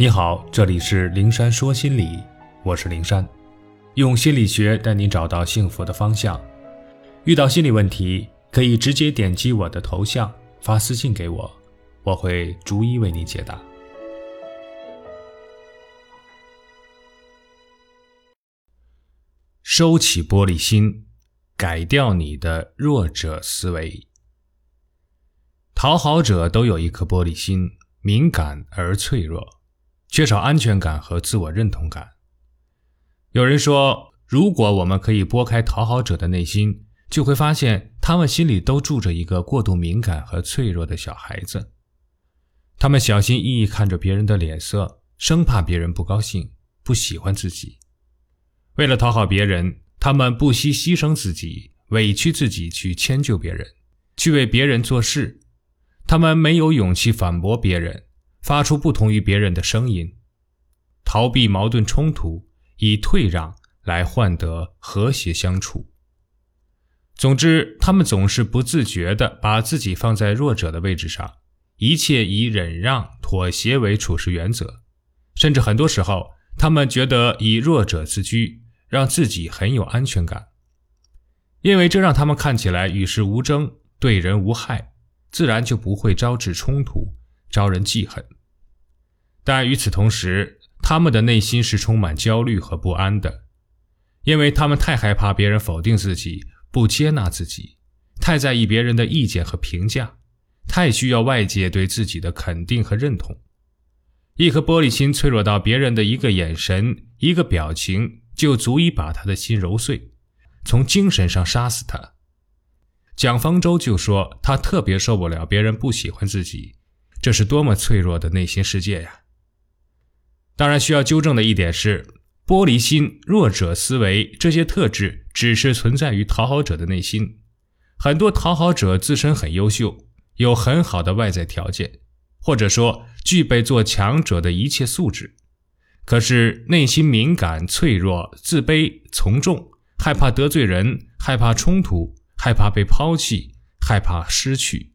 你好，这里是灵山说心理，我是灵山，用心理学带你找到幸福的方向。遇到心理问题，可以直接点击我的头像发私信给我，我会逐一为你解答。收起玻璃心，改掉你的弱者思维。讨好者都有一颗玻璃心，敏感而脆弱。缺少安全感和自我认同感。有人说，如果我们可以拨开讨好者的内心，就会发现他们心里都住着一个过度敏感和脆弱的小孩子。他们小心翼翼看着别人的脸色，生怕别人不高兴、不喜欢自己。为了讨好别人，他们不惜牺牲自己、委屈自己去迁就别人，去为别人做事。他们没有勇气反驳别人。发出不同于别人的声音，逃避矛盾冲突，以退让来换得和谐相处。总之，他们总是不自觉地把自己放在弱者的位置上，一切以忍让、妥协为处事原则。甚至很多时候，他们觉得以弱者自居，让自己很有安全感，因为这让他们看起来与世无争、对人无害，自然就不会招致冲突。招人记恨，但与此同时，他们的内心是充满焦虑和不安的，因为他们太害怕别人否定自己、不接纳自己，太在意别人的意见和评价，太需要外界对自己的肯定和认同。一颗玻璃心脆弱到别人的一个眼神、一个表情就足以把他的心揉碎，从精神上杀死他。蒋方舟就说，他特别受不了别人不喜欢自己。这是多么脆弱的内心世界呀！当然，需要纠正的一点是，玻璃心、弱者思维这些特质只是存在于讨好者的内心。很多讨好者自身很优秀，有很好的外在条件，或者说具备做强者的一切素质，可是内心敏感、脆弱、自卑、从众，害怕得罪人，害怕冲突，害怕被抛弃，害怕失去。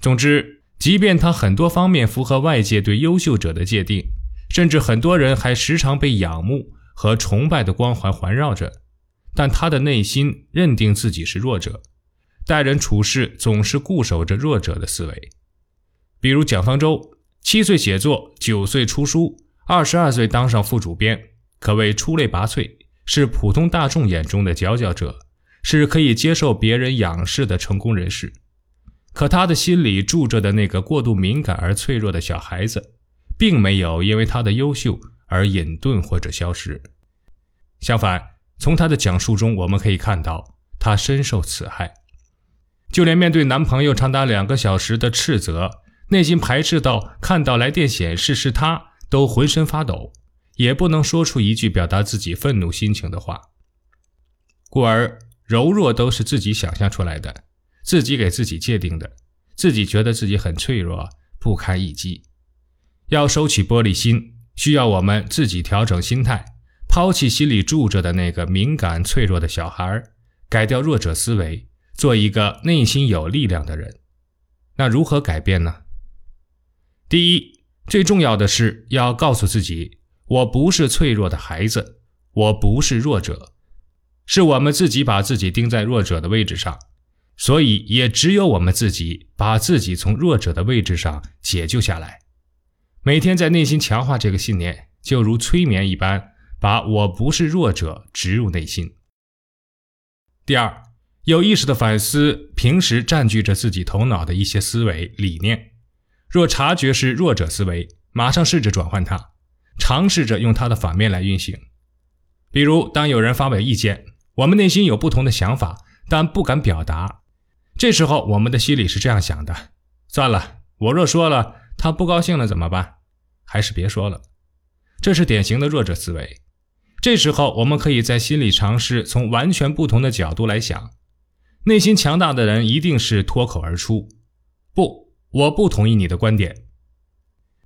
总之。即便他很多方面符合外界对优秀者的界定，甚至很多人还时常被仰慕和崇拜的光环环绕着，但他的内心认定自己是弱者，待人处事总是固守着弱者的思维。比如蒋方舟，七岁写作，九岁出书，二十二岁当上副主编，可谓出类拔萃，是普通大众眼中的佼佼者，是可以接受别人仰视的成功人士。可他的心里住着的那个过度敏感而脆弱的小孩子，并没有因为他的优秀而隐遁或者消失。相反，从他的讲述中，我们可以看到他深受此害。就连面对男朋友长达两个小时的斥责，内心排斥到看到来电显示是他都浑身发抖，也不能说出一句表达自己愤怒心情的话。故而，柔弱都是自己想象出来的。自己给自己界定的，自己觉得自己很脆弱，不堪一击。要收起玻璃心，需要我们自己调整心态，抛弃心里住着的那个敏感脆弱的小孩，改掉弱者思维，做一个内心有力量的人。那如何改变呢？第一，最重要的是要告诉自己，我不是脆弱的孩子，我不是弱者，是我们自己把自己钉在弱者的位置上。所以，也只有我们自己把自己从弱者的位置上解救下来。每天在内心强化这个信念，就如催眠一般，把我不是弱者植入内心。第二，有意识的反思平时占据着自己头脑的一些思维理念。若察觉是弱者思维，马上试着转换它，尝试着用它的反面来运行。比如，当有人发表意见，我们内心有不同的想法，但不敢表达。这时候，我们的心里是这样想的：算了，我若说了，他不高兴了怎么办？还是别说了。这是典型的弱者思维。这时候，我们可以在心里尝试从完全不同的角度来想。内心强大的人一定是脱口而出：“不，我不同意你的观点。”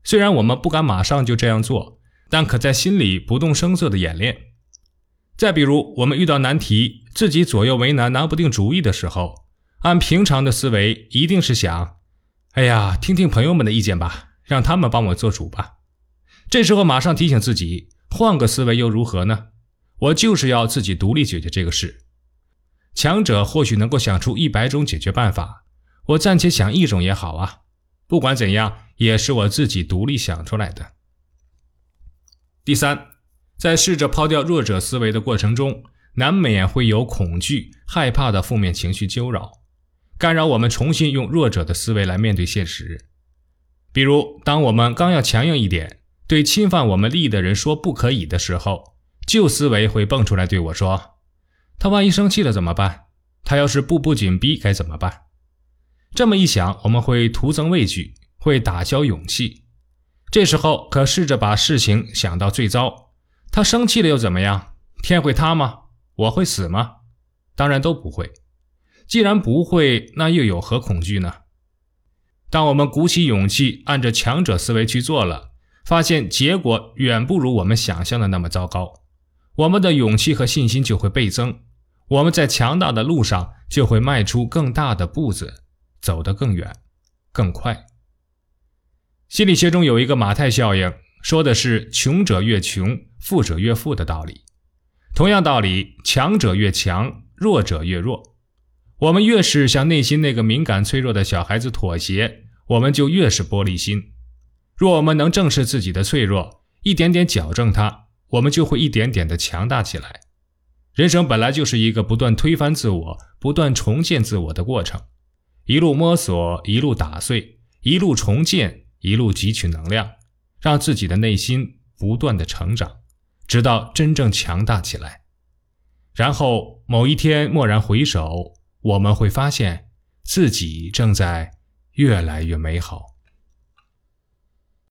虽然我们不敢马上就这样做，但可在心里不动声色的演练。再比如，我们遇到难题，自己左右为难，拿不定主意的时候。按平常的思维，一定是想：哎呀，听听朋友们的意见吧，让他们帮我做主吧。这时候马上提醒自己，换个思维又如何呢？我就是要自己独立解决这个事。强者或许能够想出一百种解决办法，我暂且想一种也好啊。不管怎样，也是我自己独立想出来的。第三，在试着抛掉弱者思维的过程中，难免会有恐惧、害怕的负面情绪纠扰，干扰我们重新用弱者的思维来面对现实。比如，当我们刚要强硬一点，对侵犯我们利益的人说不可以的时候，旧思维会蹦出来对我说：“他万一生气了怎么办？他要是步步紧逼该怎么办？”这么一想，我们会徒增畏惧，会打消勇气。这时候可试着把事情想到最糟：他生气了又怎么样？天会塌吗？我会死吗？当然都不会。既然不会，那又有何恐惧呢？当我们鼓起勇气，按着强者思维去做了，发现结果远不如我们想象的那么糟糕，我们的勇气和信心就会倍增，我们在强大的路上就会迈出更大的步子。走得更远，更快。心理学中有一个马太效应，说的是穷者越穷，富者越富的道理。同样道理，强者越强，弱者越弱。我们越是向内心那个敏感脆弱的小孩子妥协，我们就越是玻璃心。若我们能正视自己的脆弱，一点点矫正它，我们就会一点点的强大起来。人生本来就是一个不断推翻自我、不断重建自我的过程。一路摸索，一路打碎，一路重建，一路汲取能量，让自己的内心不断的成长，直到真正强大起来。然后某一天蓦然回首，我们会发现自己正在越来越美好。